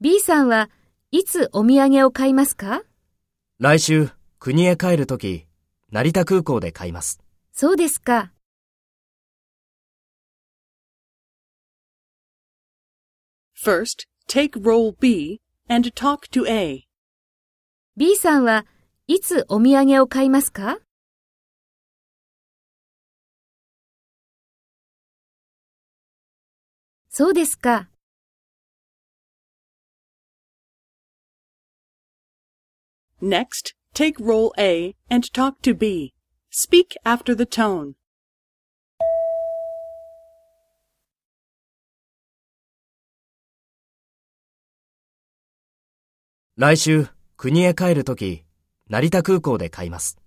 B さんはいつお土産を買いますか？来週、国へ帰るとき、成田空港で買います。そうですか。First, take role B and talk to A. B さんはいつお土産を買いますか？そうですか。Next, take role A and talk to B. Speak after the tone. 来週、国へ帰るとき、成田空港で買います。